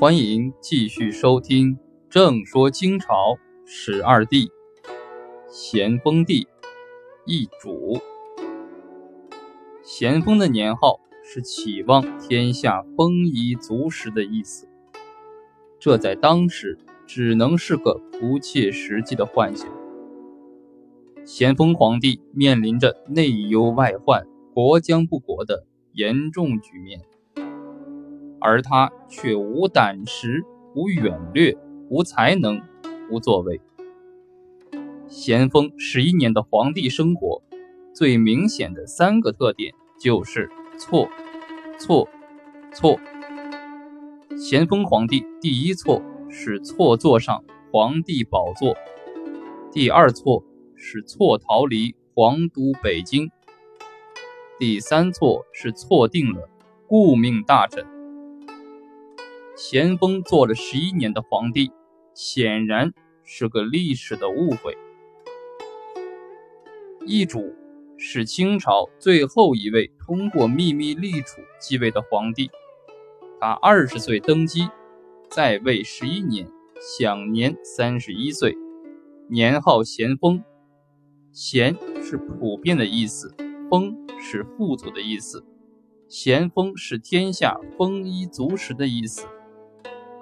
欢迎继续收听《正说清朝十二帝》，咸丰帝奕主。咸丰的年号是期望天下丰衣足食的意思，这在当时只能是个不切实际的幻想。咸丰皇帝面临着内忧外患、国将不国的严重局面。而他却无胆识、无远略、无才能、无作为。咸丰十一年的皇帝生活，最明显的三个特点就是错、错、错。咸丰皇帝第一错是错坐上皇帝宝座，第二错是错逃离皇都北京，第三错是错定了顾命大臣。咸丰做了十一年的皇帝，显然是个历史的误会。奕主是清朝最后一位通过秘密立储继位的皇帝，他二十岁登基，在位十一年，享年三十一岁，年号咸丰。咸是普遍的意思，丰是富足的意思，咸丰是天下丰衣足食的意思。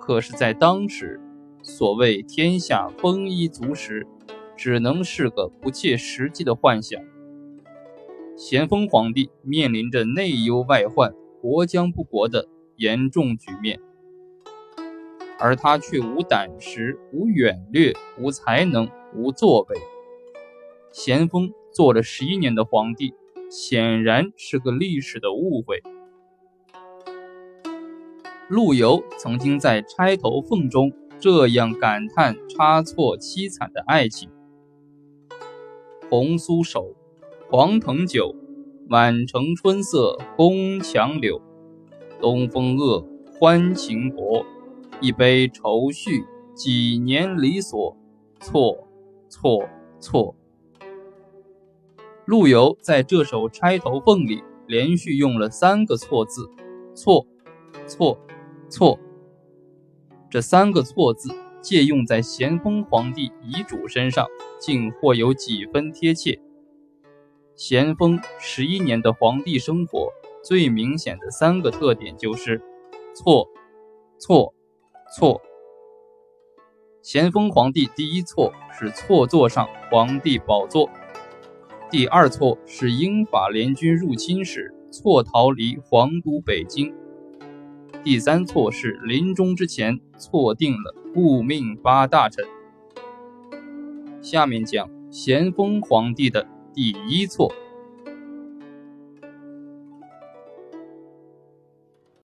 可是，在当时，所谓天下丰衣足食，只能是个不切实际的幻想。咸丰皇帝面临着内忧外患、国将不国的严重局面，而他却无胆识、无远略、无才能、无作为。咸丰做了十一年的皇帝，显然是个历史的误会。陆游曾经在《钗头凤》中这样感叹差错凄惨的爱情：“红酥手，黄藤酒，满城春色宫墙柳。东风恶，欢情薄，一杯愁绪，几年离索。错，错，错。”陆游在这首《钗头凤》里连续用了三个错字：错，错。错，这三个错字借用在咸丰皇帝遗嘱身上，竟或有几分贴切。咸丰十一年的皇帝生活最明显的三个特点就是错、错、错。咸丰皇帝第一错是错坐上皇帝宝座，第二错是英法联军入侵时错逃离皇都北京。第三错是临终之前错定了顾命八大臣。下面讲咸丰皇帝的第一错。